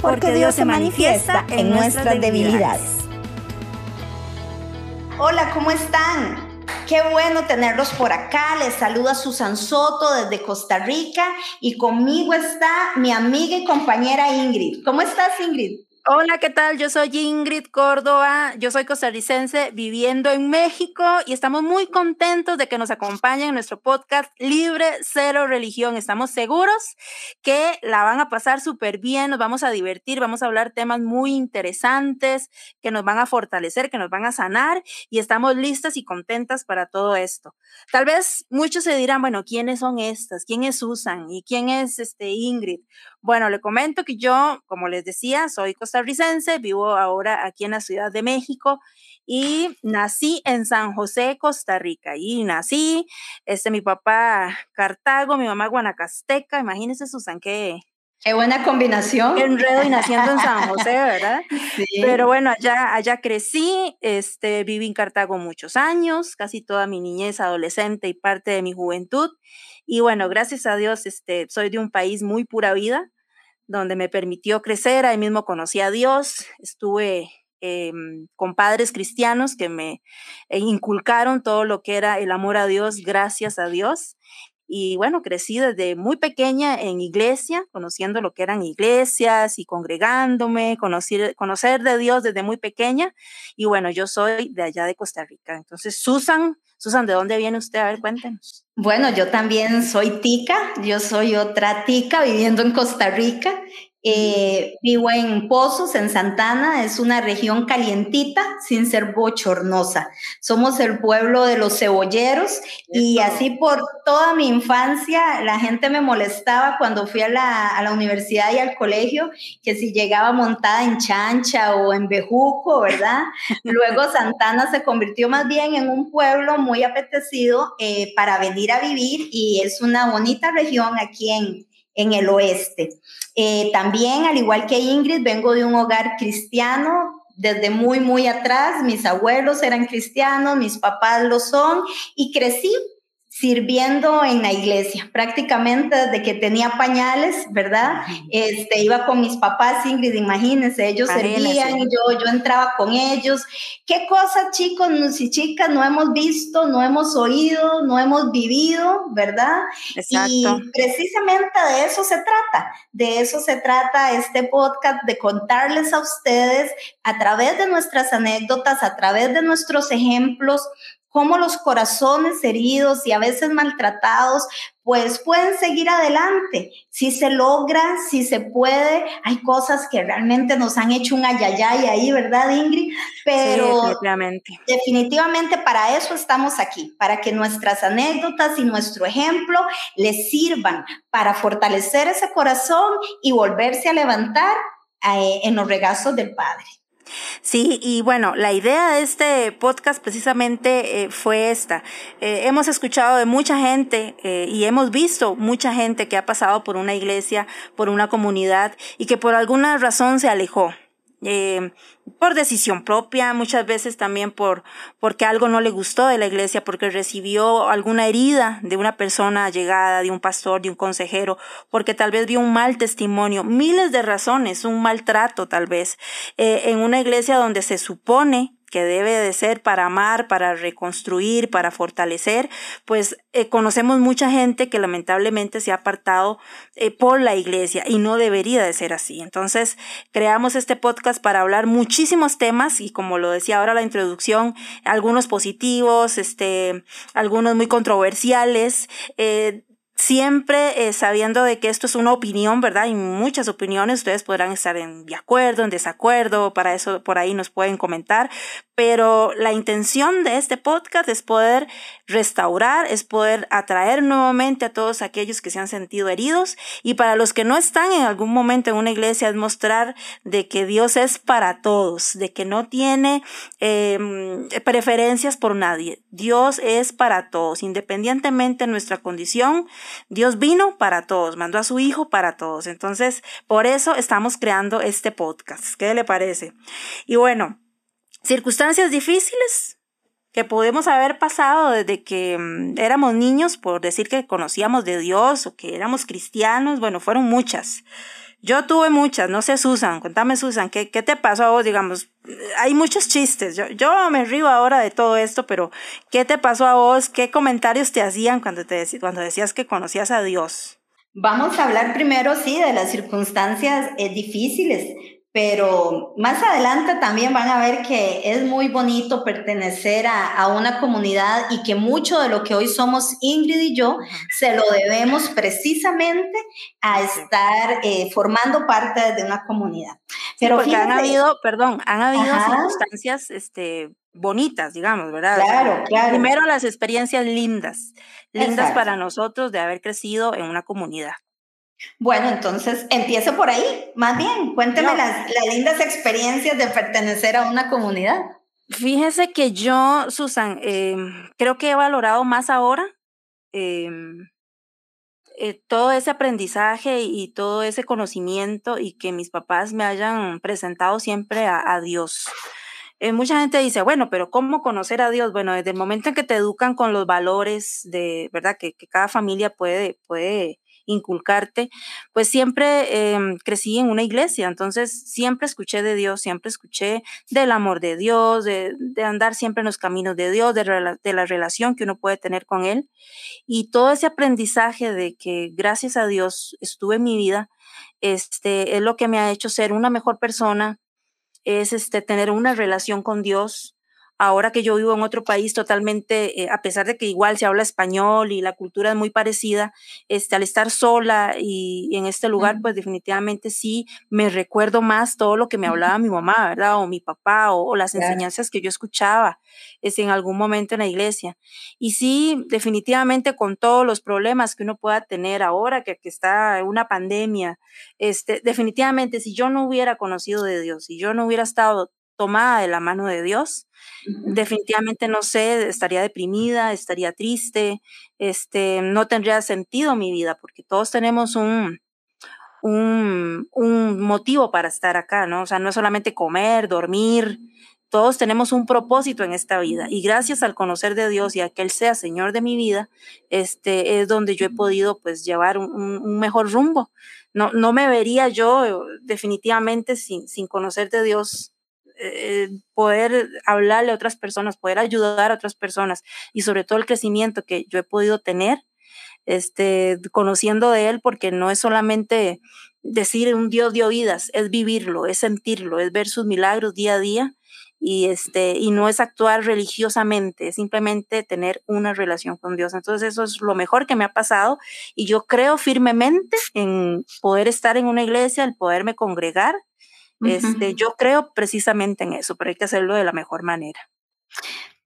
porque Dios se manifiesta en nuestras debilidades. Hola, ¿cómo están? Qué bueno tenerlos por acá. Les saluda Susan Soto desde Costa Rica y conmigo está mi amiga y compañera Ingrid. ¿Cómo estás, Ingrid? Hola, ¿qué tal? Yo soy Ingrid Córdoba, yo soy costarricense viviendo en México y estamos muy contentos de que nos acompañen en nuestro podcast Libre Cero Religión. Estamos seguros que la van a pasar súper bien, nos vamos a divertir, vamos a hablar temas muy interesantes que nos van a fortalecer, que nos van a sanar y estamos listas y contentas para todo esto. Tal vez muchos se dirán, bueno, ¿quiénes son estas? ¿Quién es Susan? ¿Y quién es este Ingrid? Bueno, le comento que yo, como les decía, soy costarricense, vivo ahora aquí en la Ciudad de México y nací en San José, Costa Rica. Y nací, este, mi papá Cartago, mi mamá Guanacasteca. Imagínense, Susan, qué, Qué buena combinación. Enredo y naciendo en San José, ¿verdad? Sí. Pero bueno, allá, allá crecí, este, viví en Cartago muchos años, casi toda mi niñez, adolescente y parte de mi juventud. Y bueno, gracias a Dios, este, soy de un país muy pura vida, donde me permitió crecer, ahí mismo conocí a Dios, estuve em, con padres cristianos que me eh, inculcaron todo lo que era el amor a Dios, gracias a Dios. Y bueno, crecí desde muy pequeña en iglesia, conociendo lo que eran iglesias y congregándome, conocer, conocer de Dios desde muy pequeña. Y bueno, yo soy de allá de Costa Rica. Entonces, Susan, Susan, ¿de dónde viene usted? A ver, cuéntenos. Bueno, yo también soy tica, yo soy otra tica viviendo en Costa Rica eh, vivo en Pozos, en Santana, es una región calientita sin ser bochornosa. Somos el pueblo de los cebolleros y así por toda mi infancia la gente me molestaba cuando fui a la, a la, universidad y al colegio, que si llegaba montada en chancha o en bejuco, ¿verdad? Luego Santana se convirtió más bien en un pueblo muy apetecido eh, para venir a vivir y es una bonita región aquí en, en el oeste. Eh, también, al igual que Ingrid, vengo de un hogar cristiano. Desde muy, muy atrás, mis abuelos eran cristianos, mis papás lo son, y crecí sirviendo en la iglesia, prácticamente desde que tenía pañales, ¿verdad? Este, iba con mis papás, Ingrid, imagínense, ellos servían, yo, yo entraba con ellos. ¿Qué cosas, chicos y chicas, no hemos visto, no hemos oído, no hemos vivido, ¿verdad? Y precisamente de eso se trata, de eso se trata este podcast, de contarles a ustedes a través de nuestras anécdotas, a través de nuestros ejemplos, cómo los corazones heridos y a veces maltratados, pues pueden seguir adelante. Si se logra, si se puede, hay cosas que realmente nos han hecho un ayayay ahí, ¿verdad, Ingrid? Pero definitivamente. definitivamente para eso estamos aquí, para que nuestras anécdotas y nuestro ejemplo les sirvan para fortalecer ese corazón y volverse a levantar eh, en los regazos del Padre. Sí, y bueno, la idea de este podcast precisamente eh, fue esta. Eh, hemos escuchado de mucha gente eh, y hemos visto mucha gente que ha pasado por una iglesia, por una comunidad y que por alguna razón se alejó eh, por decisión propia, muchas veces también por porque algo no le gustó de la iglesia, porque recibió alguna herida de una persona llegada, de un pastor, de un consejero, porque tal vez vio un mal testimonio, miles de razones, un maltrato tal vez, eh, en una iglesia donde se supone que debe de ser para amar, para reconstruir, para fortalecer, pues eh, conocemos mucha gente que lamentablemente se ha apartado eh, por la iglesia y no debería de ser así. Entonces, creamos este podcast para hablar muchísimos temas y como lo decía ahora la introducción, algunos positivos, este, algunos muy controversiales, eh, siempre eh, sabiendo de que esto es una opinión, ¿verdad? Y muchas opiniones, ustedes podrán estar en de acuerdo, en desacuerdo, para eso por ahí nos pueden comentar, pero la intención de este podcast es poder restaurar, es poder atraer nuevamente a todos aquellos que se han sentido heridos y para los que no están en algún momento en una iglesia es mostrar de que Dios es para todos, de que no tiene em, preferencias por nadie. Dios es para todos, independientemente de nuestra condición. Dios vino para todos, mandó a su Hijo para todos. Entonces, por eso estamos creando este podcast. ¿Qué le parece? Y bueno, circunstancias difíciles que podemos haber pasado desde que mm, éramos niños, por decir que conocíamos de Dios o que éramos cristianos, bueno, fueron muchas. Yo tuve muchas, no sé, Susan, cuéntame, Susan, ¿qué, qué te pasó a vos? Digamos, hay muchos chistes, yo, yo me río ahora de todo esto, pero ¿qué te pasó a vos? ¿Qué comentarios te hacían cuando, te, cuando decías que conocías a Dios? Vamos a hablar primero, sí, de las circunstancias eh, difíciles pero más adelante también van a ver que es muy bonito pertenecer a, una comunidad y que mucho de lo que hoy somos Ingrid y yo se lo debemos precisamente a estar eh, formando parte de una comunidad. Pero porque han habido, perdón, han habido circunstancias este, bonitas, digamos, ¿verdad? Claro, claro. Primero las experiencias lindas, lindas para nosotros de haber crecido en una comunidad. Bueno, entonces empiece por ahí, más bien, cuénteme las, lindas experiencias de pertenecer a una comunidad. Fíjese que yo, Susan, em, creo que he valorado más ahora em, eh, todo ese aprendizaje y todo ese conocimiento y que mis papás me hayan presentado siempre a, Dios. Eh, mucha gente dice, bueno, pero ¿cómo conocer a Dios? Bueno, desde el momento en que te educan con los valores de, ¿verdad? Que, que cada familia puede, puede inculcarte, pues siempre em, crecí en una iglesia, entonces siempre escuché de Dios, siempre escuché del amor de Dios, de, andar siempre en los caminos de Dios, de, la relación que uno puede tener con Él. Y todo ese aprendizaje de que gracias a Dios estuve en mi vida, este, es lo que me ha hecho ser una mejor persona, es este, tener una relación con Dios, ahora que yo vivo en otro país totalmente, eh, a pesar de que igual se habla español y la cultura es muy parecida, este, al estar sola y, en este lugar, pues definitivamente sí me recuerdo más todo lo que me hablaba mi mamá, ¿verdad? O mi papá, o, las enseñanzas que yo escuchaba este, en algún momento en la iglesia. Y sí, definitivamente con todos los problemas que uno pueda tener ahora, que, que está una pandemia, este, definitivamente si yo no hubiera conocido de Dios, si yo no hubiera estado tomada de la mano de Dios, definitivamente no sé, estaría deprimida, estaría triste, este, no tendría sentido mi vida, porque todos tenemos un, un, un motivo para estar acá, ¿no? O sea, no es solamente comer, dormir, todos tenemos un propósito en esta vida y gracias al conocer de Dios y a que Él sea Señor de mi vida, este es donde yo he podido pues llevar un, un mejor rumbo. No, no me vería yo definitivamente sin, sin conocer de Dios eh, poder hablarle a otras personas, poder ayudar a otras personas y sobre todo el crecimiento que yo he podido tener, este, conociendo de él, porque no es solamente decir un Dios de oídas, es vivirlo, es sentirlo, es ver sus milagros día a día y este y no es actuar religiosamente, es simplemente tener una relación con Dios. Entonces eso es lo mejor que me ha pasado y yo creo firmemente en poder estar en una iglesia, el poderme congregar este, yo creo precisamente en eso, pero hay que hacerlo de la mejor manera.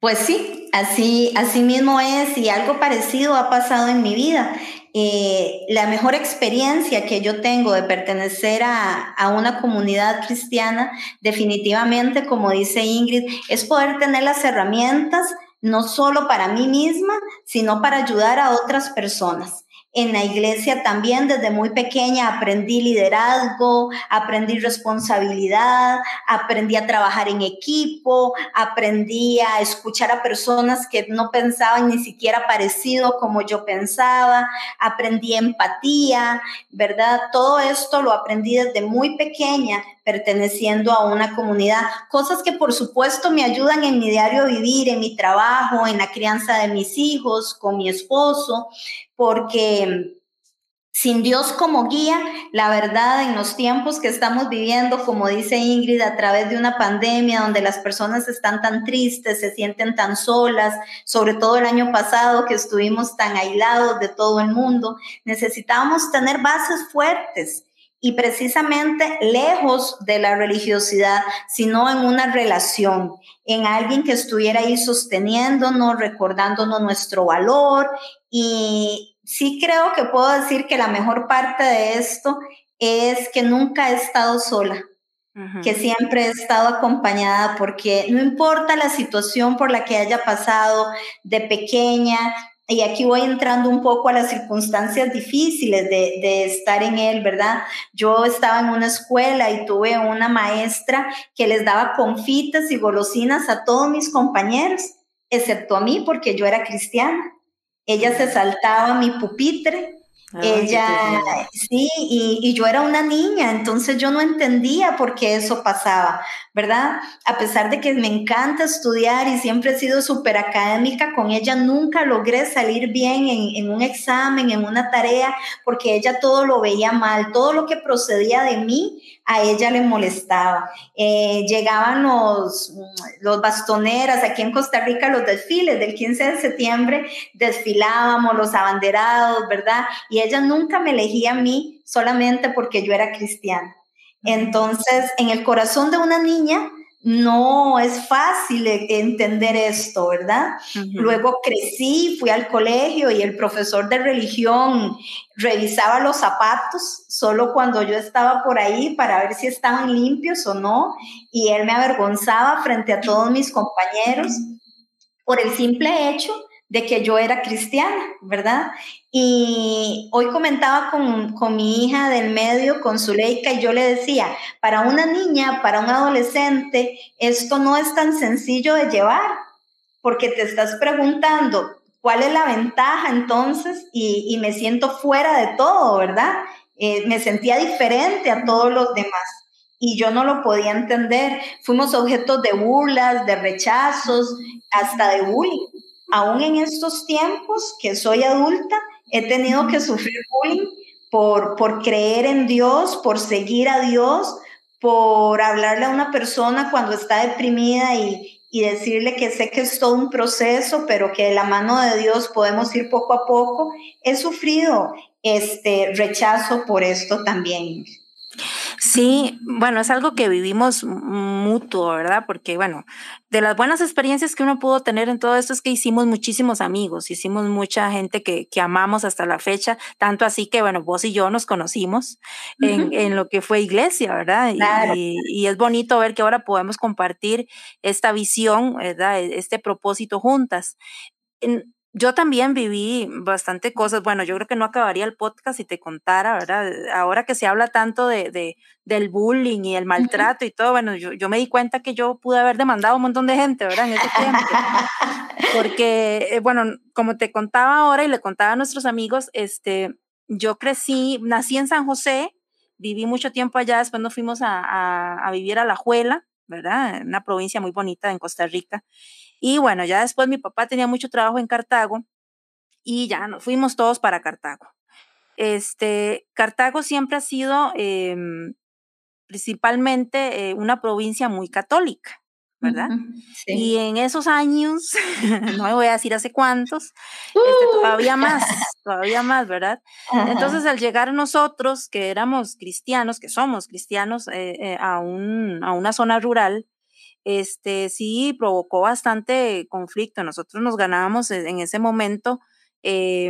Pues sí, así, así mismo es y algo parecido ha pasado en mi vida. Eh, la mejor experiencia que yo tengo de pertenecer a, a, una comunidad cristiana, definitivamente, como dice Ingrid, es poder tener las herramientas no solo para mí misma, sino para ayudar a otras personas. En la iglesia también desde muy pequeña aprendí liderazgo, aprendí responsabilidad, aprendí a trabajar en equipo, aprendí a escuchar a personas que no pensaban ni siquiera parecido como yo pensaba, aprendí empatía, ¿verdad? Todo esto lo aprendí desde muy pequeña perteneciendo a una comunidad, cosas que por supuesto me ayudan en mi diario vivir, en mi trabajo, en la crianza de mis hijos, con mi esposo, porque sin Dios como guía, la verdad, en los tiempos que estamos viviendo, como dice Ingrid, a través de una pandemia donde las personas están tan tristes, se sienten tan solas, sobre todo el año pasado que estuvimos tan aislados de todo el mundo, necesitamos tener bases fuertes y precisamente lejos de la religiosidad, sino en una relación, en alguien que estuviera ahí sosteniéndonos, recordándonos nuestro valor. Y sí creo que puedo decir que la mejor parte de esto es que nunca he estado sola que siempre he estado acompañada porque no importa la situación por la que haya pasado de pequeña, y aquí voy entrando un poco a las circunstancias difíciles de, de, estar en él, ¿verdad? Yo estaba en una escuela y tuve una maestra que les daba confitas y golosinas a todos mis compañeros, excepto a mí porque yo era cristiana. Ella se saltaba mi pupitre ella, sí, y, y, yo era una niña, entonces yo no entendía por qué eso pasaba, ¿verdad? A pesar de que me encanta estudiar y siempre he sido súper académica, con ella nunca logré salir bien en, en, un examen, en una tarea, porque ella todo lo veía mal, todo lo que procedía de mí a ella le molestaba. Eh, llegaban los, los bastoneras, aquí en Costa Rica los desfiles del 15 de septiembre, desfilábamos los abanderados, ¿verdad? Y ella nunca me elegía a mí solamente porque yo era cristiana. Entonces, en el corazón de una niña, no es fácil e, entender esto, ¿verdad? Luego crecí, fui al colegio y el profesor de religión revisaba los zapatos solo cuando yo estaba por ahí para ver si estaban limpios o no, y él me avergonzaba frente a todos mis compañeros por el simple hecho de que yo era cristiana, ¿verdad? Y hoy comentaba con, con, mi hija del medio, con Zuleika, y yo le decía, para una niña, para un adolescente, esto no es tan sencillo de llevar, porque te estás preguntando, ¿cuál es la ventaja entonces? Y, me siento fuera de todo, ¿verdad? Eh, me sentía diferente a todos los demás y yo no lo podía entender. Fuimos objetos de burlas, de rechazos, hasta de bullying aún en estos tiempos que soy adulta, he tenido que sufrir bullying por, por creer en Dios, por seguir a Dios, por hablarle a una persona cuando está deprimida y, y decirle que sé que es todo un proceso, pero que de la mano de Dios podemos ir poco a poco. He sufrido este rechazo por esto también. Sí, bueno, es algo que vivimos mutuo, ¿verdad? Porque, bueno, de las buenas experiencias que uno pudo tener en todo esto es que hicimos muchísimos amigos, hicimos mucha gente que, que amamos hasta la fecha, tanto así que, bueno, vos y yo nos conocimos en, en, lo que fue iglesia, ¿verdad? Y, y, es bonito ver que ahora podemos compartir esta visión, ¿verdad? E, este propósito juntas. En, yo también viví bastante cosas. Bueno, yo creo que no acabaría el podcast si te contara, ¿verdad? Ahora que se habla tanto de, de del bullying y el maltrato y todo, bueno, yo, yo, me di cuenta que yo pude haber demandado a un montón de gente, ¿verdad? En ese tiempo. Porque, eh, bueno, como te contaba ahora y le contaba a nuestros amigos, este, yo crecí, nací en San José, viví mucho tiempo allá, después nos fuimos a, a, a vivir a La Juela, ¿verdad? Una provincia muy bonita en Costa Rica. Y bueno, ya después mi papá tenía mucho trabajo en Cartago y ya nos fuimos todos para Cartago. Este, Cartago siempre ha sido eh, principalmente eh, una provincia muy católica, ¿verdad? Sí. Y en esos años, no me voy a decir hace cuántos, uh. este, todavía más, todavía más, ¿verdad? Ajá. Entonces, al llegar nosotros, que éramos cristianos, que somos cristianos, eh, eh, a, un, a una zona rural, este sí provocó bastante conflicto. Nosotros nos ganábamos e, en ese momento. Eh,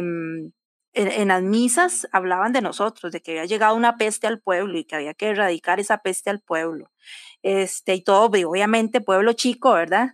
en, en, las misas hablaban de nosotros, de que había llegado una peste al pueblo y que había que erradicar esa peste al pueblo. Este, y todo, obviamente, pueblo chico, ¿verdad?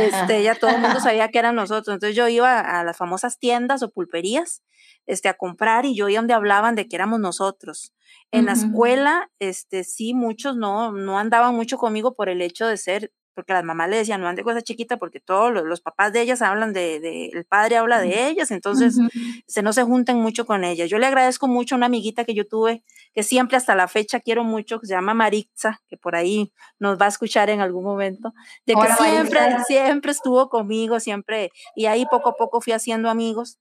Este, ya todo el mundo sabía que eran nosotros. Entonces yo iba a las famosas tiendas o pulperías este, a comprar y yo iba donde hablaban de que éramos nosotros. En uh -huh. la escuela, este, sí, muchos no, no andaban mucho conmigo por el hecho de ser porque las mamás le decían, no ande con esa chiquita, porque todos los, los, papás de ellas hablan de, de, el padre habla de ellas, entonces uh -huh. se no se junten mucho con ellas. Yo le agradezco mucho a una amiguita que yo tuve, que siempre hasta la fecha quiero mucho, que se llama Maritza, que por ahí nos va a escuchar en algún momento, de que Hola, siempre, Maritza. siempre estuvo conmigo, siempre, y ahí poco a poco fui haciendo amigos,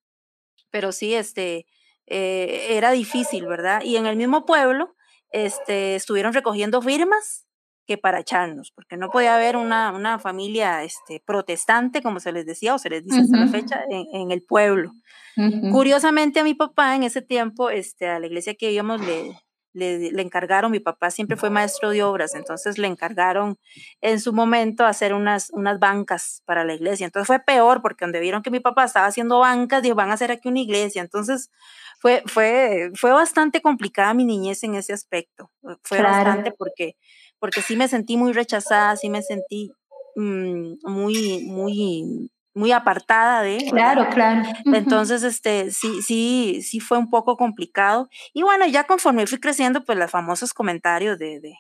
pero sí, este, eh, era difícil, ¿verdad? Y en el mismo pueblo, este, estuvieron recogiendo firmas que para echarnos, porque no podía haber una, una familia este, protestante, como se les decía, o se les dice uh -huh. hasta la fecha, en, en el pueblo. Uh -huh. Curiosamente a mi papá en ese tiempo, este, a la iglesia que íbamos, le, le, le, encargaron, mi papá siempre fue maestro de obras, entonces le encargaron en su momento hacer unas, unas bancas para la iglesia. Entonces fue peor porque donde vieron que mi papá estaba haciendo bancas, dijo, van a hacer aquí una iglesia. Entonces fue, fue, fue bastante complicada mi niñez en ese aspecto. Fue bastante porque, porque sí me sentí muy rechazada, sí me sentí mmm, muy, muy muy apartada de. Claro, claro. Entonces, este, sí, sí, sí fue un poco complicado. Y bueno, ya conforme fui creciendo, pues los famosos comentarios de, de,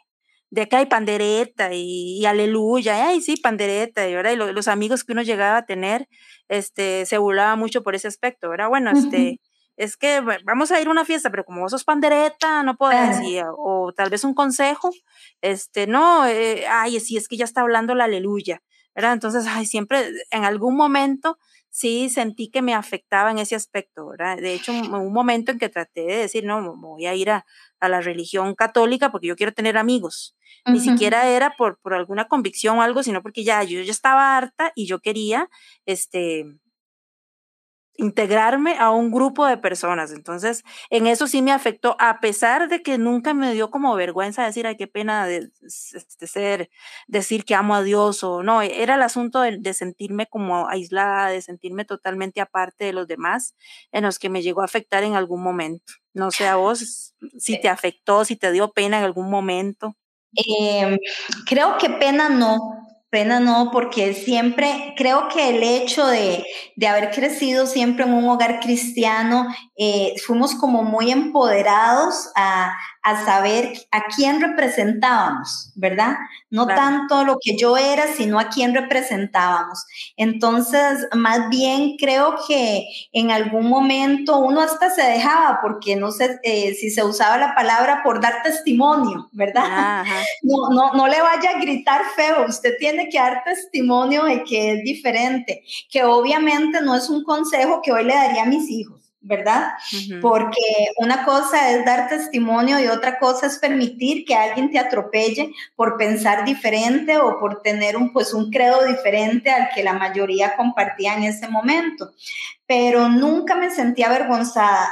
de que hay pandereta y, aleluya, ay, sí, pandereta, y, ¿verdad? y los amigos que uno llegaba a tener, este, se burlaba mucho por ese aspecto, ¿verdad? Bueno, este, es que vamos a ir a una fiesta, pero como vos sos pandereta, no podés ir, o tal vez un consejo, este, no, eh, ay, sí, es que ya está hablando la aleluya. Entonces, ay, siempre, en algún momento, sí sentí que me afectaba en ese aspecto, ¿verdad? De hecho, en un momento en que traté de decir, no, voy a ir a, la religión católica porque yo quiero tener amigos. Ni siquiera era por, por alguna convicción o algo, sino porque ya yo ya estaba harta y yo quería, este, integrarme a un grupo de personas. Entonces, en eso sí me afectó, a pesar de que nunca me dio como vergüenza decir, ay, qué pena de, este, ser, decir que amo a Dios o no, era el asunto de, sentirme como aislada, de sentirme totalmente aparte de los demás, en los que me llegó a afectar en algún momento. No sé a vos si te afectó, si te dio pena en algún momento. Em, creo que pena no, Pena no, porque siempre creo que el hecho de, de haber crecido siempre en un hogar cristiano, eh, fuimos como muy empoderados a, a saber a quién representábamos, ¿verdad? No tanto lo que yo era, sino a quién representábamos. Entonces, más bien creo que en algún momento uno hasta se dejaba, porque no sé eh, si se usaba la palabra por dar testimonio, ¿verdad? No, no, no le vaya a gritar feo, usted tiene que dar testimonio de que es diferente, que obviamente no es un consejo que hoy le daría a mis hijos ¿verdad? Porque una cosa es dar testimonio y otra cosa es permitir que alguien te atropelle por pensar diferente o por tener un, pues, un credo diferente al que la mayoría compartía en ese momento. Pero nunca me sentía avergonzada.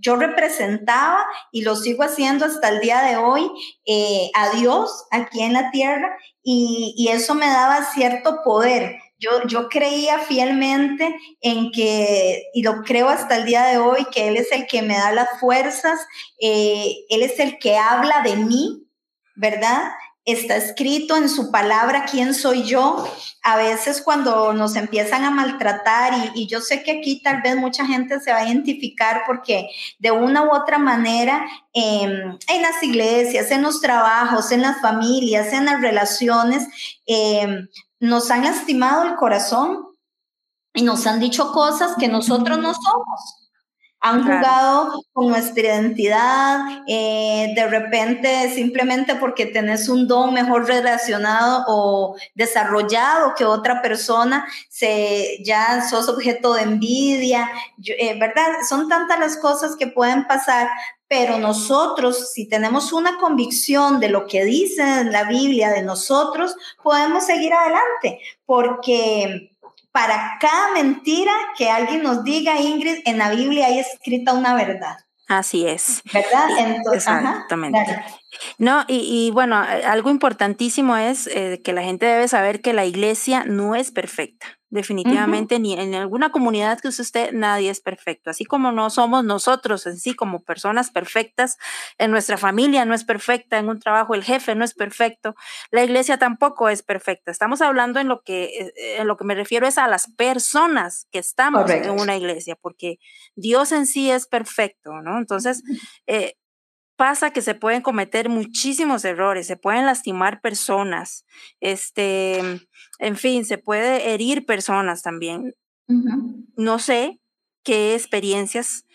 yo representaba y lo sigo haciendo hasta el día de hoy eh, a Dios aquí en la tierra y, y eso me daba cierto poder yo, creía fielmente en que, y lo creo hasta el día de hoy, que Él es el que me da las fuerzas, eh, Él es el que habla de mí, ¿verdad? Está escrito en su palabra quién soy yo. A veces cuando nos empiezan a maltratar, y, yo sé que aquí tal vez mucha gente se va a identificar porque de una u otra manera em, en las iglesias, en los trabajos, en las familias, en las relaciones, eh, nos han lastimado el corazón y nos han dicho cosas que nosotros no somos. Han jugado con nuestra identidad, eh, de repente simplemente porque tenés un don mejor relacionado o desarrollado que otra persona, se, ya sos objeto de envidia, eh, ¿verdad? Son tantas las cosas que pueden pasar, pero nosotros, si tenemos una convicción de lo que dice la Biblia de nosotros, podemos seguir adelante, porque para cada mentira que alguien nos diga, Ingrid, en la Biblia hay escrita una verdad. Así es. ¿Verdad? exactamente. no, y, bueno, algo importantísimo es eh, que la gente debe saber que la iglesia no es perfecta. Definitivamente, ni en alguna comunidad que usted esté, nadie es perfecto. Así como no somos nosotros en sí como personas perfectas, en nuestra familia no es perfecta, en un trabajo el jefe no es perfecto, la iglesia tampoco es perfecta. Estamos hablando en lo que, eh, en lo que me refiero es a las personas que estamos en una iglesia, porque Dios en sí es perfecto, ¿no? Entonces, eh, pasa que se pueden cometer muchísimos errores, se pueden lastimar personas, este, en fin, se puede herir personas también. No sé qué experiencias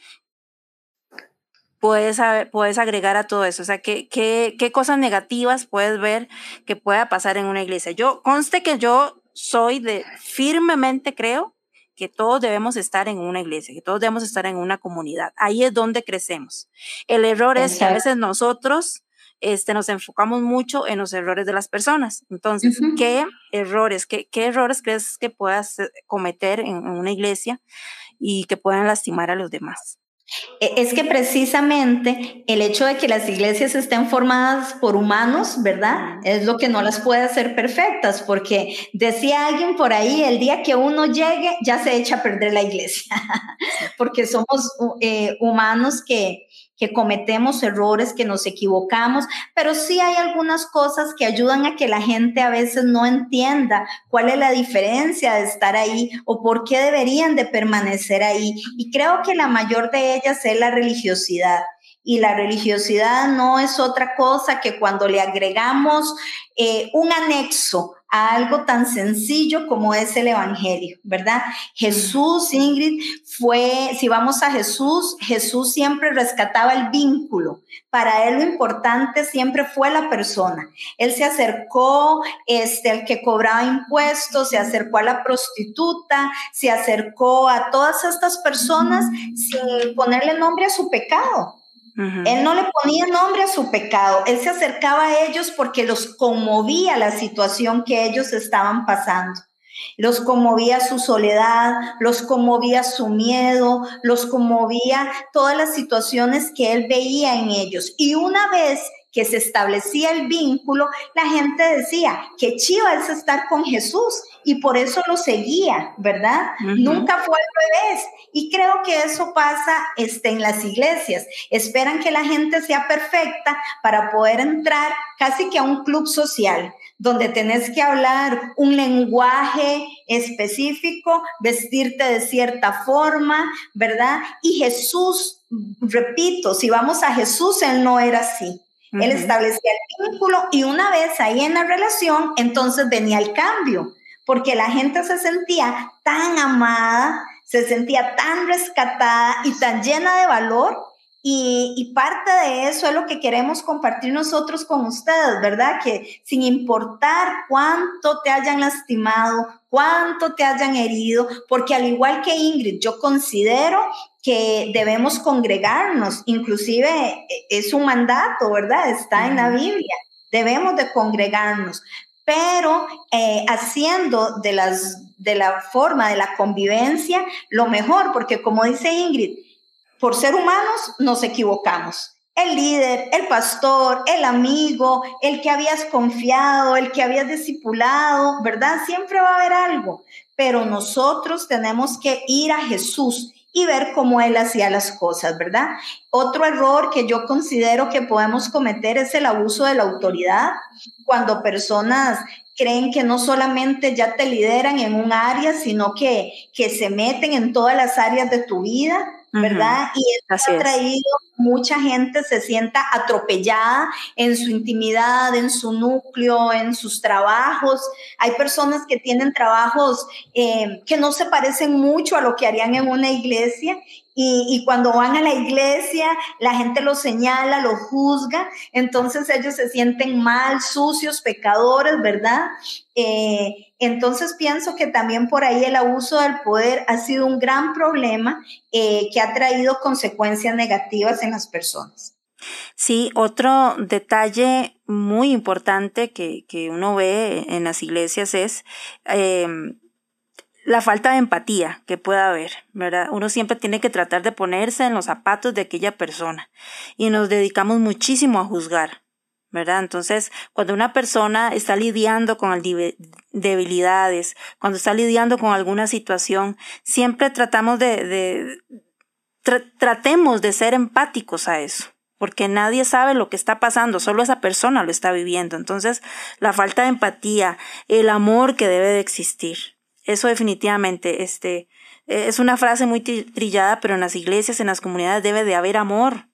puedes, puedes agregar a todo eso, o sea, ¿qué, qué, qué cosas negativas puedes ver que pueda pasar en una iglesia. Yo, conste que yo soy de, firmemente creo que todos debemos estar en una iglesia, que todos debemos estar en una comunidad. Ahí es donde crecemos. El error es que a veces nosotros este, nos enfocamos mucho en los errores de las personas. Entonces, ¿qué errores, qué, qué, errores crees que puedas eh, cometer en, una iglesia y que puedan lastimar a los demás? E, es que precisamente el hecho de que las iglesias estén formadas por humanos, ¿verdad? Es lo que no las puede hacer perfectas, porque decía alguien por ahí, el día que uno llegue ya se echa a perder la iglesia, porque somos eh, humanos que, que cometemos errores, que nos equivocamos, pero sí hay algunas cosas que ayudan a que la gente a veces no entienda cuál es la diferencia de estar ahí o por qué deberían de permanecer ahí. Y creo que la mayor de ellas es la religiosidad. Y la religiosidad no es otra cosa que cuando le agregamos eh, un anexo a algo tan sencillo como es el Evangelio, ¿verdad? Jesús, Ingrid, fue, si vamos a Jesús, Jesús siempre rescataba el vínculo. Para él lo importante siempre fue la persona. Él se acercó, este, al que cobraba impuestos, se acercó a la prostituta, se acercó a todas estas personas sin ponerle nombre a su pecado. Él no le ponía nombre a su pecado, él se acercaba a ellos porque los conmovía la situación que ellos estaban pasando. Los conmovía su soledad, los conmovía su miedo, los conmovía todas las situaciones que él veía en ellos. Y una vez que se establecía el vínculo, la gente decía que chiva es estar con Jesús y por eso lo seguía, ¿verdad? Nunca fue al revés. Y creo que eso pasa este, en las iglesias. Esperan que la gente sea perfecta para poder entrar casi que a un club social, donde tenés que hablar un lenguaje específico, vestirte de cierta forma, ¿verdad? Y Jesús, repito, si vamos a Jesús, Él no era así. Él establecía el vínculo y una vez ahí en la relación, entonces venía el cambio, porque la gente se sentía tan amada, se sentía tan rescatada y tan llena de valor. Y, y, parte de eso es lo que queremos compartir nosotros con ustedes, ¿verdad? Que sin importar cuánto te hayan lastimado, cuánto te hayan herido, porque al igual que Ingrid, yo considero que debemos congregarnos, inclusive e, es un mandato, ¿verdad? Está en la Biblia, debemos de congregarnos, pero eh, haciendo de, las, de la forma de la convivencia lo mejor, porque como dice Ingrid, por ser humanos nos equivocamos el líder, el pastor, el amigo, el que habías confiado, el que habías discipulado, ¿verdad? Siempre va a haber algo, pero nosotros tenemos que ir a Jesús y ver cómo Él hacía las cosas, ¿verdad? Otro error que yo considero que podemos cometer es el abuso de la autoridad, cuando personas creen que no solamente ya te lideran en un área, sino que, que se meten en todas las áreas de tu vida ¿verdad? Y ha traído mucha gente se sienta atropellada en su intimidad, en su núcleo, en sus trabajos. Hay personas que tienen trabajos eh, que no se parecen mucho a lo que harían en una iglesia y, cuando van a la iglesia, la gente los señala, los juzga, entonces ellos se sienten mal, sucios, pecadores, ¿verdad? Eh, entonces pienso que también por ahí el abuso del poder ha sido un gran problema eh, que ha traído consecuencias negativas en las personas. Sí, otro detalle muy importante que, que uno ve en las iglesias es eh, la falta de empatía que pueda haber, ¿verdad? Uno siempre tiene que tratar de ponerse en los zapatos de aquella persona y nos dedicamos muchísimo a juzgar, ¿verdad? Entonces, cuando una persona está lidiando con debilidades, cuando está lidiando con alguna situación, siempre tratamos de, tratemos de ser empáticos a eso porque nadie sabe lo que está pasando, solo esa persona lo está viviendo. Entonces, la falta de empatía, el amor que debe de existir, eso definitivamente, este, es una frase muy trillada, pero en las iglesias, en las comunidades debe de haber amor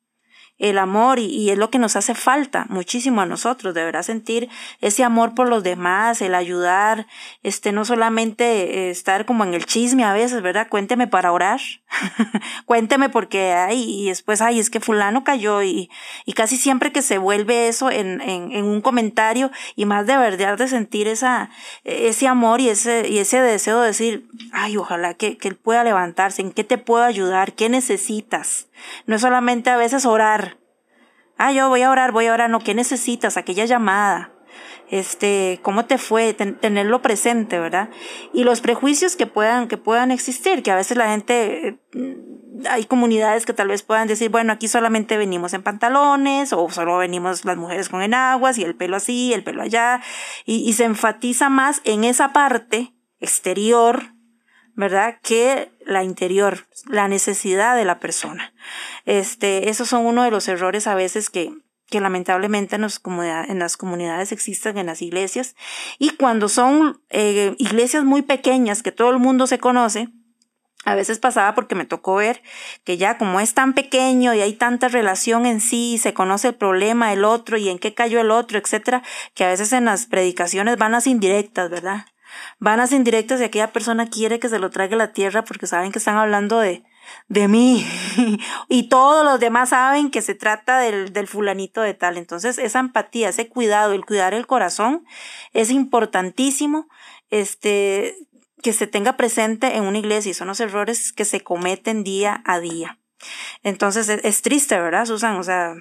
el amor y, es lo que nos hace falta muchísimo a nosotros, deberá sentir ese amor por los demás, el ayudar, este, no solamente eh, estar como en el chisme a veces, ¿verdad? Cuénteme para orar, cuénteme porque, ay, y después, ay, es que fulano cayó y, y casi siempre que se vuelve eso en, en, en un comentario y más de verdad de sentir esa, ese amor y ese, y ese deseo de decir, ay, ojalá que, que él pueda levantarse, en qué te puedo ayudar, qué necesitas. No es solamente a veces orar. Ah, yo voy a orar, voy a orar. No, ¿qué necesitas? Aquella llamada. este, cómo te fue, tenerlo presente, ¿verdad? Y los prejuicios que puedan, que puedan existir, que a veces la gente, eh, hay comunidades que tal vez puedan decir, bueno, aquí solamente venimos en pantalones, o solo venimos las mujeres con enaguas, y el pelo así, el pelo allá, y, y se enfatiza más en esa parte exterior, ¿verdad? Que la interior, la necesidad de la persona. Este, esos son uno de los errores a veces que, que lamentablemente en, los en las comunidades existen en las iglesias. Y cuando son eh, iglesias muy pequeñas que todo el mundo se conoce, a veces pasaba porque me tocó ver que ya como es tan pequeño y hay tanta relación en sí, se conoce el problema del otro y en qué cayó el otro, etcétera, que a veces en las predicaciones van las indirectas, ¿verdad? Vanas indirectas y aquella persona quiere que se lo traiga a la tierra porque saben que están hablando de, de mí. y todos los demás saben que se trata del, del fulanito de tal. Entonces, esa empatía, ese cuidado, el cuidar el corazón es importantísimo. Este, que se tenga presente en una iglesia y son los errores que se cometen día a día. Entonces es, es triste, ¿verdad, Susan? O sea,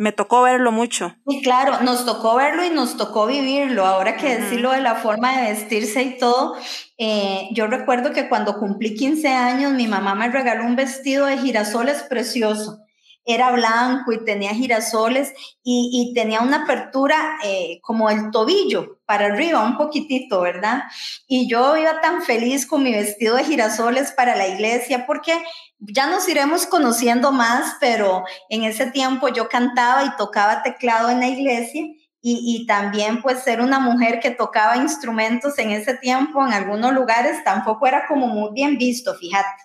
me tocó verlo mucho. Y claro, nos tocó verlo y nos tocó vivirlo. Ahora que decirlo de la forma de vestirse y todo, eh, yo recuerdo que cuando cumplí 15 años, mi mamá me regaló un vestido de girasoles precioso. Era blanco y tenía girasoles y, tenía una apertura eh, como el tobillo para arriba, un poquitito, ¿verdad? Y yo iba tan feliz con mi vestido de girasoles para la iglesia porque ya nos iremos conociendo más, pero en ese tiempo yo cantaba y tocaba teclado en la iglesia y, también pues ser una mujer que tocaba instrumentos en ese tiempo en algunos lugares tampoco era como muy bien visto, fíjate.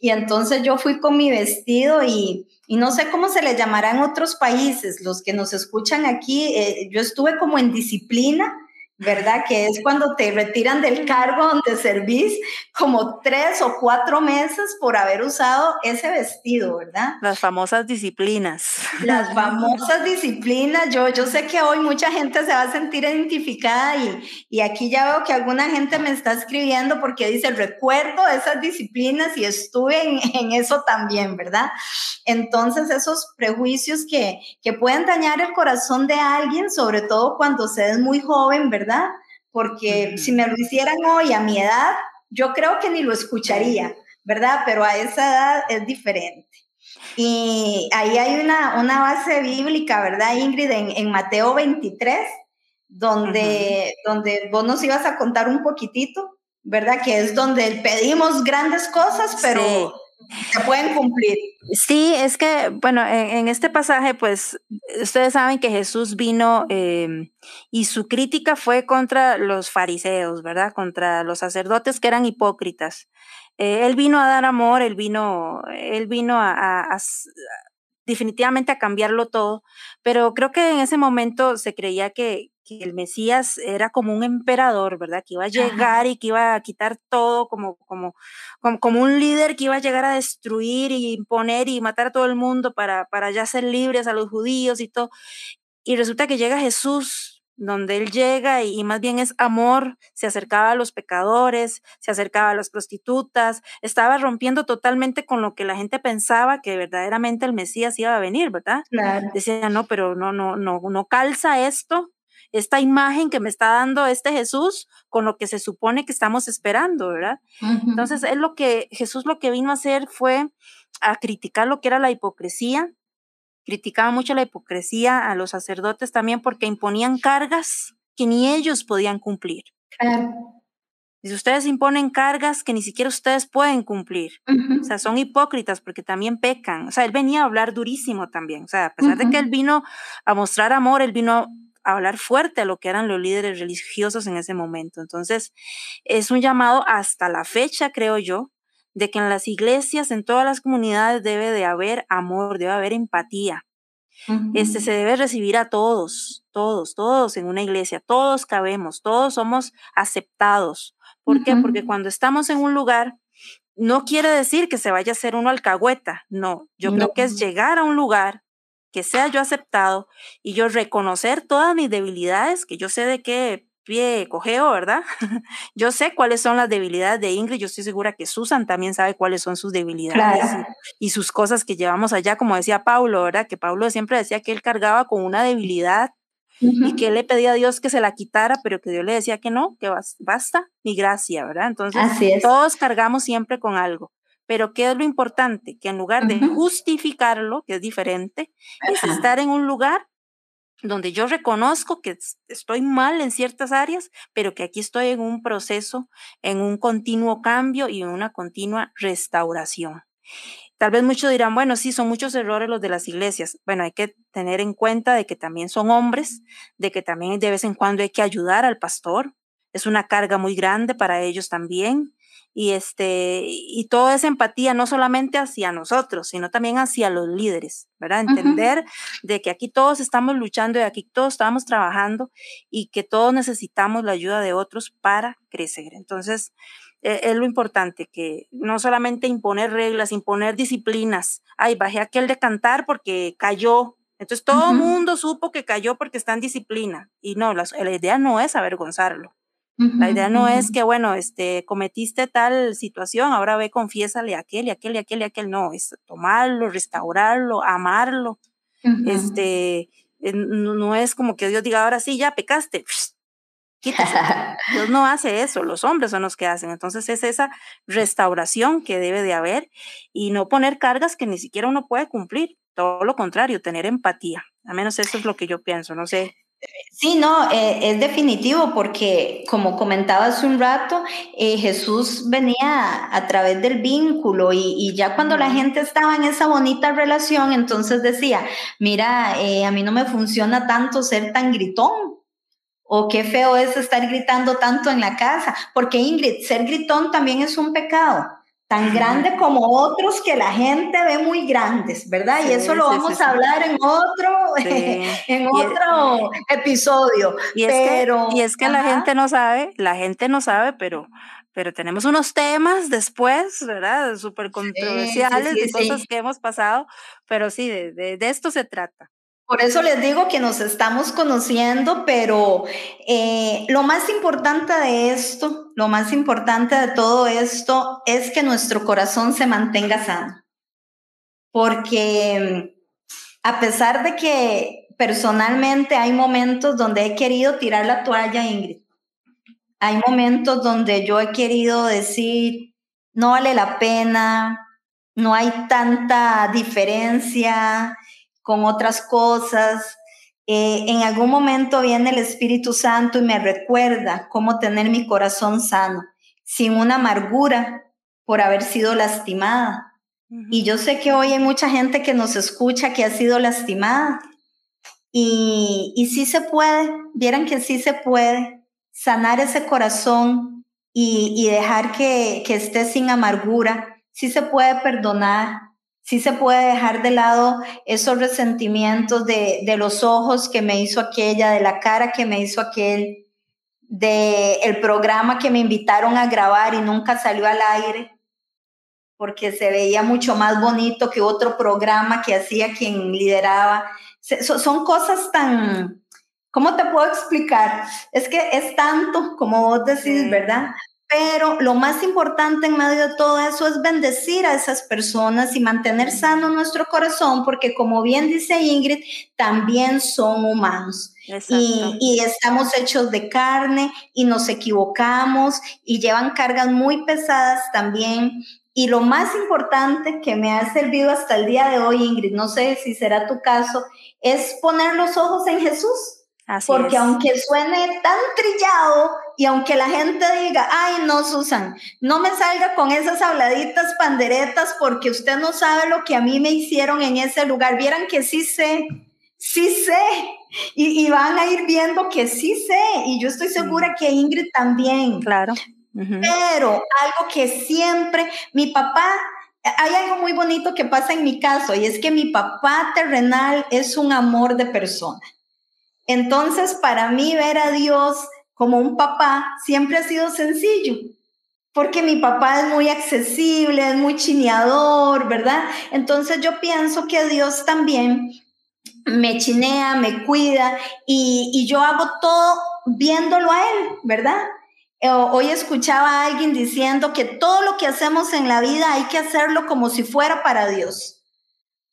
Y entonces yo fui con mi vestido y, no sé cómo se le llamará en otros países, los que nos escuchan aquí, eh, yo estuve como en disciplina ¿verdad? Que es cuando te retiran del cargo donde servís como tres o cuatro meses por haber usado ese vestido, ¿verdad? Las famosas disciplinas. Las famosas disciplinas. Yo, yo sé que hoy mucha gente se va a sentir identificada y, y aquí ya veo que alguna gente me está escribiendo porque dice, recuerdo esas disciplinas y estuve en, en eso también, ¿verdad? Entonces esos prejuicios que, que pueden dañar el corazón de alguien, sobre todo cuando se es muy joven, ¿verdad? ¿Verdad? Porque si me lo hicieran hoy a mi edad, yo creo que ni lo escucharía, ¿verdad? Pero a esa edad es diferente. Y ahí hay una, una base bíblica, ¿verdad, Ingrid? En, Mateo 23, donde, donde vos nos ibas a contar un poquitito, ¿verdad? Que es donde pedimos grandes cosas, pero se pueden cumplir. Sí, es que, bueno, en, este pasaje, pues, ustedes saben que Jesús vino em, y su crítica fue contra los fariseos, ¿verdad? Contra los sacerdotes que eran hipócritas. Eh, él vino a dar amor, él vino, él vino a, definitivamente a cambiarlo todo, pero creo que en ese momento se creía que, que el Mesías era como un emperador, ¿verdad? Que iba a llegar y que iba a quitar todo como, como, como, un líder que iba a llegar a destruir y imponer y matar a todo el mundo para, para ya ser libres a los judíos y todo. Y resulta que llega Jesús, donde él llega y, y, más bien es amor, se acercaba a los pecadores, se acercaba a las prostitutas, estaba rompiendo totalmente con lo que la gente pensaba que verdaderamente el Mesías iba a venir, ¿verdad? Claro. Decía, no, pero no, no, no, no calza esto esta imagen que me está dando este Jesús con lo que se supone que estamos esperando, ¿verdad? Entonces, es lo que Jesús lo que vino a hacer fue a criticar lo que era la hipocresía, criticaba mucho la hipocresía a los sacerdotes también porque imponían cargas que ni ellos podían cumplir. Y si ustedes imponen cargas que ni siquiera ustedes pueden cumplir, o sea, son hipócritas porque también pecan. O sea, él venía a hablar durísimo también. O sea, a pesar de que él vino a mostrar amor, él vino hablar fuerte a lo que eran los líderes religiosos en ese momento. Entonces, es un llamado hasta la fecha, creo yo, de que en las iglesias, en todas las comunidades debe de haber amor, debe haber empatía. Este se debe recibir a todos, todos, todos en una iglesia, todos cabemos, todos somos aceptados. ¿Por qué? Porque cuando estamos en un lugar, no quiere decir que se vaya a hacer uno alcahueta, no, yo creo que es llegar a un lugar que sea yo aceptado y yo reconocer todas mis debilidades, que yo sé de qué pie cogeo, ¿verdad? yo sé cuáles son las debilidades de Ingrid, yo estoy segura que Susan también sabe cuáles son sus debilidades y, sus cosas que llevamos allá, como decía Pablo, ¿verdad? Que Pablo siempre decía que él cargaba con una debilidad y que le pedía a Dios que se la quitara, pero que Dios le decía que no, que basta mi gracia, ¿verdad? Entonces, todos cargamos siempre con algo. Pero ¿qué es lo importante? Que en lugar de justificarlo, que es diferente, es estar en un lugar donde yo reconozco que estoy mal en ciertas áreas, pero que aquí estoy en un proceso, en un continuo cambio y en una continua restauración. Tal vez muchos dirán, bueno, sí, son muchos errores los de las iglesias. Bueno, hay que tener en cuenta de que también son hombres, de que también de vez en cuando hay que ayudar al pastor. Es una carga muy grande para ellos también y este y toda esa empatía no solamente hacia nosotros, sino también hacia los líderes, ¿verdad? Entender de que aquí todos estamos luchando y aquí todos estamos trabajando y que todos necesitamos la ayuda de otros para crecer. Entonces, e, es lo importante, que no solamente imponer reglas, imponer disciplinas. Ay, bajé aquel de cantar porque cayó. Entonces todo el mundo supo que cayó porque está en disciplina. Y no, la idea no es avergonzarlo la idea no es que, bueno, este, cometiste tal situación, ahora ve, confiésale a aquel y aquel y aquel y aquel. No, es tomarlo, restaurarlo, amarlo. Este, no, es como que Dios diga, ahora sí, ya pecaste. quítese. Dios no hace eso, los hombres son los que hacen. Entonces es esa restauración que debe de haber y no poner cargas que ni siquiera uno puede cumplir. Todo lo contrario, tener empatía. Al menos eso es lo que yo pienso. No sé Sí, no, eh, es definitivo porque, como comentaba hace un rato, eh, Jesús venía a través del vínculo y, ya cuando la gente estaba en esa bonita relación, entonces decía, mira, eh, a mí no me funciona tanto ser tan gritón. O qué feo es estar gritando tanto en la casa, porque Ingrid, ser gritón también es un pecado tan grande como otros que la gente ve muy grandes, ¿verdad? y eso lo vamos a hablar en otro, en otro episodio. Y es pero, que, y es que la gente no sabe, la gente no sabe, pero, pero tenemos unos temas después, ¿verdad? Súper controversiales de cosas que hemos pasado, pero sí, de esto se trata. Por eso les digo que nos estamos conociendo, pero eh, lo más importante de esto, lo más importante de todo esto es que nuestro corazón se mantenga sano. Porque a pesar de que personalmente hay momentos donde he querido tirar la toalla, Ingrid, hay momentos donde yo he querido decir, no vale la pena, no hay tanta diferencia, con otras cosas. Eh, en algún momento viene el Espíritu Santo y me recuerda cómo tener mi corazón sano, sin una amargura por haber sido lastimada. Y yo sé que hoy hay mucha gente que nos escucha que ha sido lastimada. Y, y sí se puede, vieran que sí se puede sanar ese corazón y, y dejar que, que esté sin amargura. Sí se puede perdonar, sí se puede dejar de lado esos resentimientos de, de, los ojos que me hizo aquella, de la cara que me hizo aquel, de el programa que me invitaron a grabar y nunca salió al aire, porque se veía mucho más bonito que otro programa que hacía quien lideraba. son cosas tan, ¿cómo te puedo explicar? Es que es tanto como vos decís, ¿verdad? Pero lo más importante en medio de todo eso es bendecir a esas personas y mantener sano nuestro corazón, porque como bien dice Ingrid, también son humanos. Y, y, estamos hechos de carne y nos equivocamos y llevan cargas muy pesadas también. Y lo más importante que me ha servido hasta el día de hoy, Ingrid, no sé si será tu caso, es poner los ojos en Jesús porque aunque suene tan trillado y aunque la gente diga, ay, no, Susan, no me salga con esas habladitas panderetas porque usted no sabe lo que a mí me hicieron en ese lugar. Vieran que sí sé, sí sé. Y, van a ir viendo que sí sé. Y yo estoy segura que Ingrid también. Claro. Pero algo que siempre, mi papá hay algo muy bonito que pasa en mi caso y es que mi papá terrenal es un amor de persona. Entonces, para mí ver a Dios como un papá siempre ha sido sencillo, porque mi papá es muy accesible, es muy chineador, ¿verdad? Entonces yo pienso que Dios también me chinea, me cuida y, yo hago todo viéndolo a Él, ¿verdad? Eh, hoy escuchaba a alguien diciendo que todo lo que hacemos en la vida hay que hacerlo como si fuera para Dios.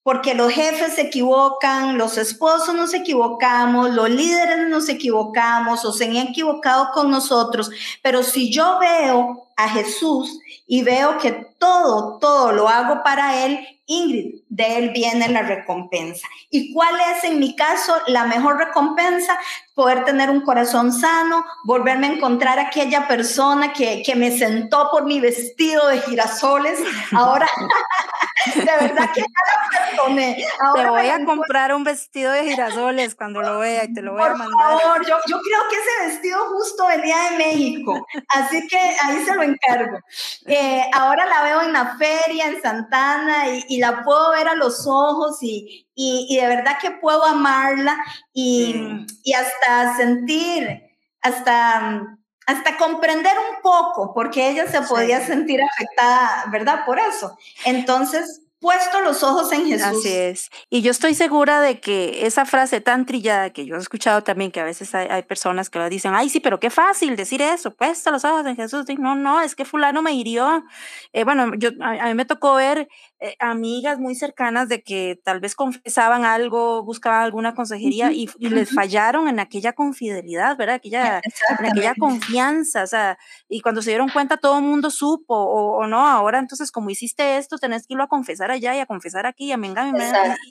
Porque los jefes se equivocan, los esposos nos equivocamos, los líderes nos equivocamos o se han equivocado con nosotros, pero si yo veo a Jesús y veo que todo, todo lo hago para Él, Ingrid, de Él viene la recompensa. ¿Y cuál es en mi caso la mejor recompensa? Poder tener un corazón sano, volverme a encontrar a aquella persona que, que me sentó por mi vestido de girasoles. Ahora, de verdad que ya la perdoné. te voy a comprar un vestido de girasoles cuando lo vea y te lo voy por a mandar. Por favor, yo, yo creo que ese vestido justo venía de México, así que ahí se lo encargo. Eh, ahora la veo en la feria, en Santana, y, y la puedo ver a los ojos y, y, y de verdad que puedo amarla y, y hasta sentir, hasta, hasta comprender un poco, porque ella se podía sentir afectada, ¿verdad? Por eso. Entonces, puesto los ojos en Jesús. Así es. Y yo estoy segura de que esa frase tan trillada que yo he escuchado también, que a veces hay, hay personas que lo dicen, ay, sí, pero qué fácil decir eso, puesto los ojos en Jesús. No, no, es que fulano me hirió. Eh, bueno, yo, a, a, mí me tocó ver eh, amigas muy cercanas de que tal vez confesaban algo, buscaban alguna consejería uh -huh, y, y uh -huh. les fallaron en aquella confidelidad, ¿verdad? Aquella, en aquella confianza, o sea, y cuando se dieron cuenta todo el mundo supo, o, o no, ahora entonces como hiciste esto, tenés que irlo a confesar allá y a confesar aquí, y a menga,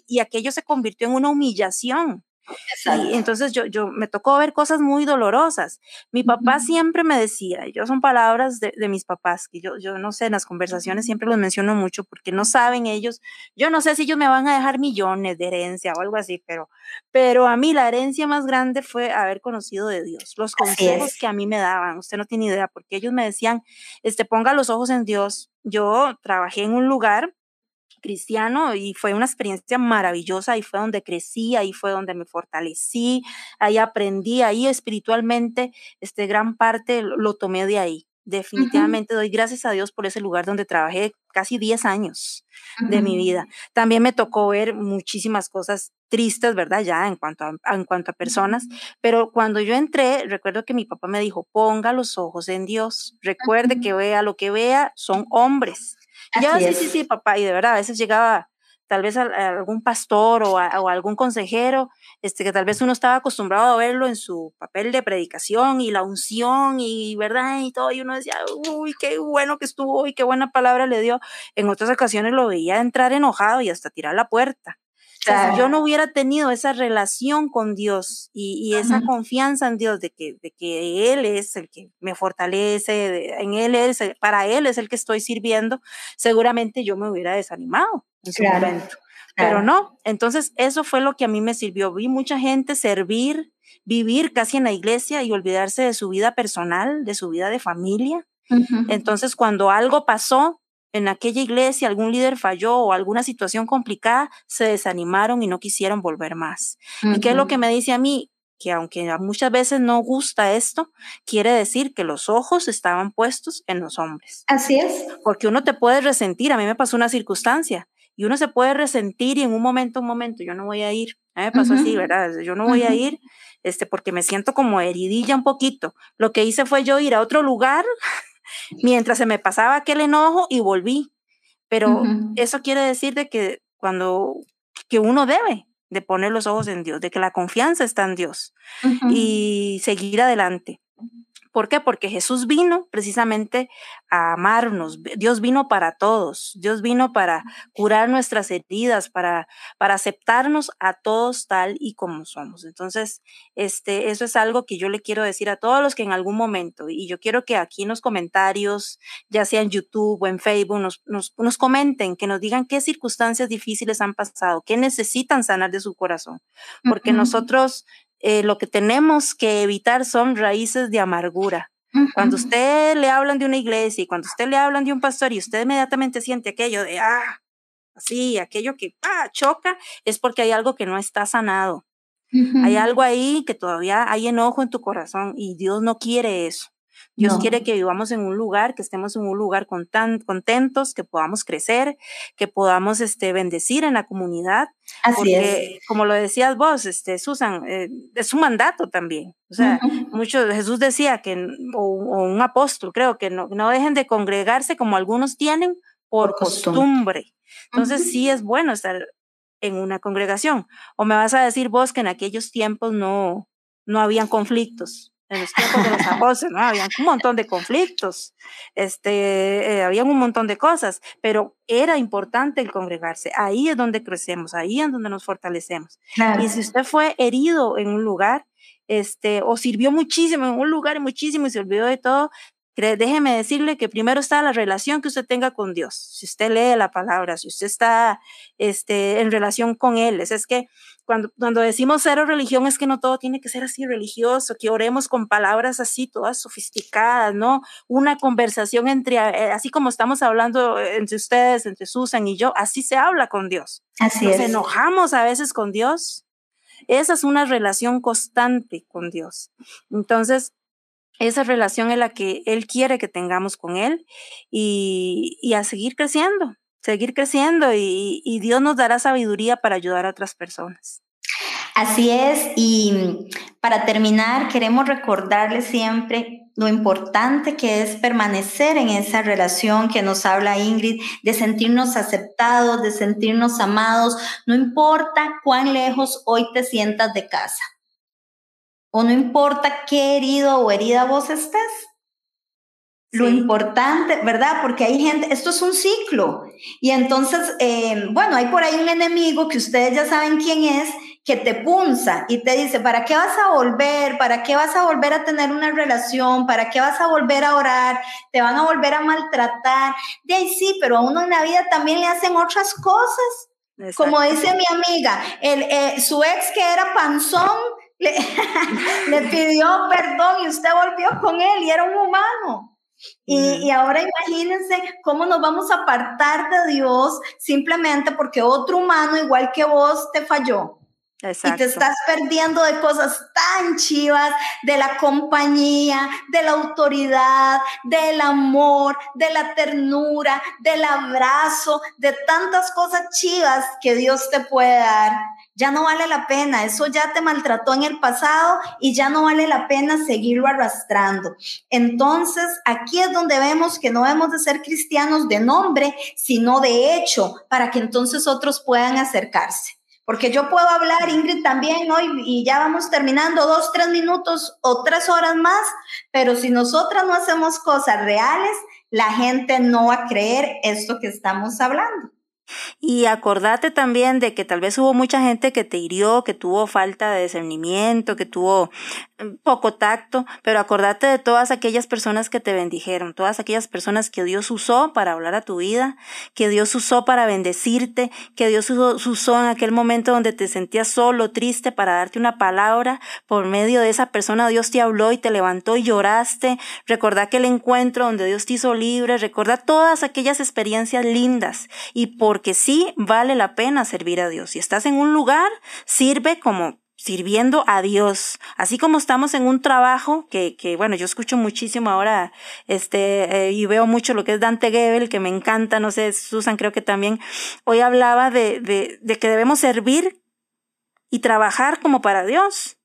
y, y aquello se convirtió en una humillación. Exacto. Y entonces yo, yo me tocó ver cosas muy dolorosas. Mi papá uh -huh. siempre me decía, y yo son palabras de, de, mis papás, que yo, yo no sé, en las conversaciones siempre los menciono mucho porque no saben ellos, yo no sé si ellos me van a dejar millones de herencia o algo así, pero, pero a mí la herencia más grande fue haber conocido de Dios, los consejos que a mí me daban, usted no tiene idea, porque ellos me decían, este, ponga los ojos en Dios. Yo trabajé en un lugar cristiano y fue una experiencia maravillosa, ahí fue donde crecí, ahí fue donde me fortalecí, ahí aprendí, ahí espiritualmente, este gran parte lo, lo tomé de ahí. Definitivamente uh -huh. doy gracias a Dios por ese lugar donde trabajé casi 10 años uh -huh. de mi vida. También me tocó ver muchísimas cosas tristes, ¿verdad? Ya en cuanto a, en cuanto a personas, uh -huh. pero cuando yo entré, recuerdo que mi papá me dijo, ponga los ojos en Dios, recuerde que vea lo que vea, son hombres Así yo, sí, sí, sí, papá, y de verdad, a veces llegaba tal vez a, a algún pastor o a, o a, algún consejero, este, que tal vez uno estaba acostumbrado a verlo en su papel de predicación y la unción y verdad y todo, y uno decía, uy, qué bueno que estuvo y qué buena palabra le dio. En otras ocasiones lo veía entrar enojado y hasta tirar la puerta. O sea, si yo no hubiera tenido esa relación con Dios y, y esa confianza en Dios de que, de que Él es el que me fortalece, de, en Él es, para Él es el que estoy sirviendo, seguramente yo me hubiera desanimado en su claro, momento. Claro. Pero no, entonces eso fue lo que a mí me sirvió. Vi mucha gente servir, vivir casi en la iglesia y olvidarse de su vida personal, de su vida de familia. Uh -huh. Entonces, cuando algo pasó, en aquella iglesia algún líder falló o alguna situación complicada, se desanimaron y no quisieron volver más. Uh -huh. ¿Y qué es lo que me dice a mí? Que aunque muchas veces no gusta esto, quiere decir que los ojos estaban puestos en los hombres. Así es. Porque uno te puede resentir. A mí me pasó una circunstancia y uno se puede resentir y en un momento, un momento, yo no voy a ir. A mí me pasó uh -huh. así, ¿verdad? Yo no voy uh -huh. a ir este, porque me siento como heridilla un poquito. Lo que hice fue yo ir a otro lugar mientras se me pasaba aquel enojo y volví. Pero uh -huh. eso quiere decir de que cuando que uno debe de poner los ojos en Dios, de que la confianza está en Dios y seguir adelante. ¿Por qué? Porque Jesús vino precisamente a amarnos. Dios vino para todos. Dios vino para curar nuestras heridas, para, para aceptarnos a todos tal y como somos. Entonces, este, eso es algo que yo le quiero decir a todos los que en algún momento, y yo quiero que aquí en los comentarios, ya sea en YouTube o en Facebook, nos, nos, nos comenten, que nos digan qué circunstancias difíciles han pasado, qué necesitan sanar de su corazón. Porque uh -huh. nosotros eh, lo que tenemos que evitar son raíces de amargura. Cuando usted le hablan de una iglesia y cuando usted le hablan de un pastor y usted inmediatamente siente aquello de, ah, así, aquello que ah, choca, es porque hay algo que no está sanado. Uh -huh. Hay algo ahí que todavía hay enojo en tu corazón y Dios no quiere eso. Dios no. quiere que vivamos en un lugar, que estemos en un lugar con tan, contentos, que podamos crecer, que podamos este, bendecir en la comunidad. Así porque, es. como lo decías vos, este, Susan, eh, es un mandato también. O sea, uh -huh. mucho, Jesús decía que, o, o, un apóstol, creo, que no, no dejen de congregarse como algunos tienen por, por costumbre. costumbre. Entonces, uh -huh. sí es bueno estar en una congregación. O me vas a decir vos que en aquellos tiempos no, no habían conflictos. En los tiempos de los apóstoles, ¿no? Habían un montón de conflictos, este, eh, habían un montón de cosas, pero era importante el congregarse. Ahí es donde crecemos, ahí es donde nos fortalecemos. Y si usted fue herido en un lugar, este, o sirvió muchísimo en un lugar muchísimo y se olvidó de todo, déjeme decirle que primero está la relación que usted tenga con Dios. Si usted lee la palabra, si usted está este, en relación con Él, es, es que cuando, cuando decimos cero religión es que no todo tiene que ser así religioso, que oremos con palabras así, todas sofisticadas, ¿no? Una conversación entre, eh, así como estamos hablando entre ustedes, entre Susan y yo, así se habla con Dios. Así Nos enojamos a veces con Dios. Esa es una relación constante con Dios. Entonces, esa relación es la que Él quiere que tengamos con Él y, y a seguir creciendo, seguir creciendo y, Dios nos dará sabiduría para ayudar a otras personas. Así es, y para terminar, queremos recordarles siempre lo importante que es permanecer en esa relación que nos habla Ingrid, de sentirnos aceptados, de sentirnos amados, no importa cuán lejos hoy te sientas de casa o no importa qué herido o herida vos estés. Lo importante, ¿verdad? Porque hay gente, esto es un ciclo. Y entonces, eh, bueno, hay por ahí un enemigo que ustedes ya saben quién es, que te punza y te dice, ¿para qué vas a volver? ¿Para qué vas a volver a tener una relación? ¿Para qué vas a volver a orar? ¿Te van a volver a maltratar? De ahí sí, pero a uno en la vida también le hacen otras cosas. Como dice mi amiga, el, eh, su ex que era panzón, le, pidió perdón y usted volvió con él y era un humano. Y, y, ahora imagínense cómo nos vamos a apartar de Dios simplemente porque otro humano igual que vos te falló. Y te estás perdiendo de cosas tan chivas, de la compañía, de la autoridad, del amor, de la ternura, del abrazo, de tantas cosas chivas que Dios te puede dar. Ya no vale la pena, eso ya te maltrató en el pasado y ya no vale la pena seguirlo arrastrando. Entonces, aquí es donde vemos que no debemos de ser cristianos de nombre, sino de hecho, para que entonces otros puedan acercarse. Porque yo puedo hablar, Ingrid, también hoy y ya vamos terminando dos, tres minutos o tres horas más, pero si nosotras no hacemos cosas reales, la gente no va a creer esto que estamos hablando. Y acordate también de que tal vez hubo mucha gente que te hirió, que tuvo falta de discernimiento, que tuvo mm, poco tacto, pero acordate de todas aquellas personas que te bendijeron, todas aquellas personas que Dios usó para hablar a tu vida, que Dios usó para bendecirte, que Dios usó, en aquel momento donde te sentías solo, triste, para darte una palabra. Por medio de esa persona Dios te habló y te levantó y lloraste. Recordá aquel encuentro donde Dios te hizo libre, recordá todas aquellas experiencias lindas y por porque sí vale la pena servir a Dios. Si estás en un lugar, sirve como sirviendo a Dios. Así como estamos en un trabajo que, que bueno, yo escucho muchísimo ahora, este, eh, y veo mucho lo que es Dante Gebel, que me encanta, no sé, Susan creo que también, hoy hablaba de, de, de que debemos servir y trabajar como para Dios.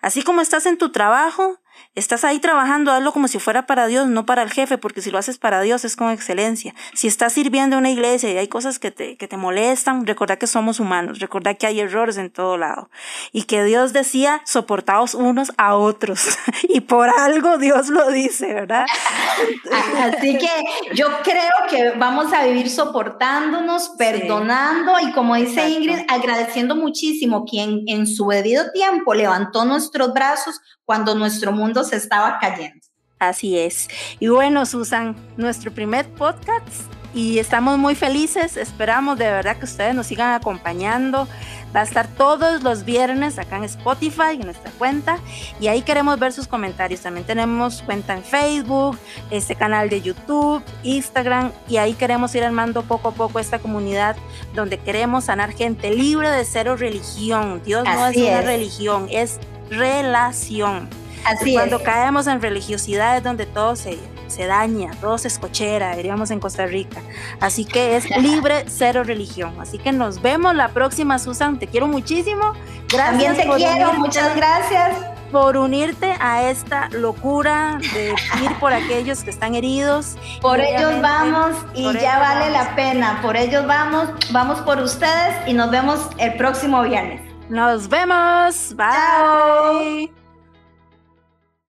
Así como estás en tu trabajo, Estás ahí trabajando, hazlo como si fuera para Dios, no para el jefe, porque si lo haces para Dios es con excelencia. Si estás sirviendo en una iglesia y hay cosas que te, que te molestan, recordad que somos humanos, recordad que hay errores en todo lado. Y que Dios decía, soportaos unos a otros. y por algo Dios lo dice, ¿verdad? Así que yo creo que vamos a vivir soportándonos, perdonando y como dice Ingrid, agradeciendo muchísimo quien en su debido tiempo levantó nuestros brazos cuando nuestro mundo se estaba cayendo. Así es. Y bueno, Susan, nuestro primer podcast y estamos muy felices. Esperamos de verdad que ustedes nos sigan acompañando. Va a estar todos los viernes acá en Spotify, en nuestra cuenta, y ahí queremos ver sus comentarios. También tenemos cuenta en Facebook, este canal de YouTube, Instagram, y ahí queremos ir armando poco a poco esta comunidad donde queremos sanar gente libre de cero religión. Dios no es una religión, es relación. Así Cuando caemos en religiosidad es donde todo se, se daña, todo se escochera, diríamos en Costa Rica. Así que es libre, cero religión. Así que nos vemos la próxima, Susan. Te quiero muchísimo. Gracias. También te quiero, muchas gracias. por unirte a esta locura de ir por aquellos que están heridos. Por ellos vamos y ya vale la pena. Por ellos vamos, vamos por ustedes y nos vemos el próximo viernes. Nos vemos. Bye.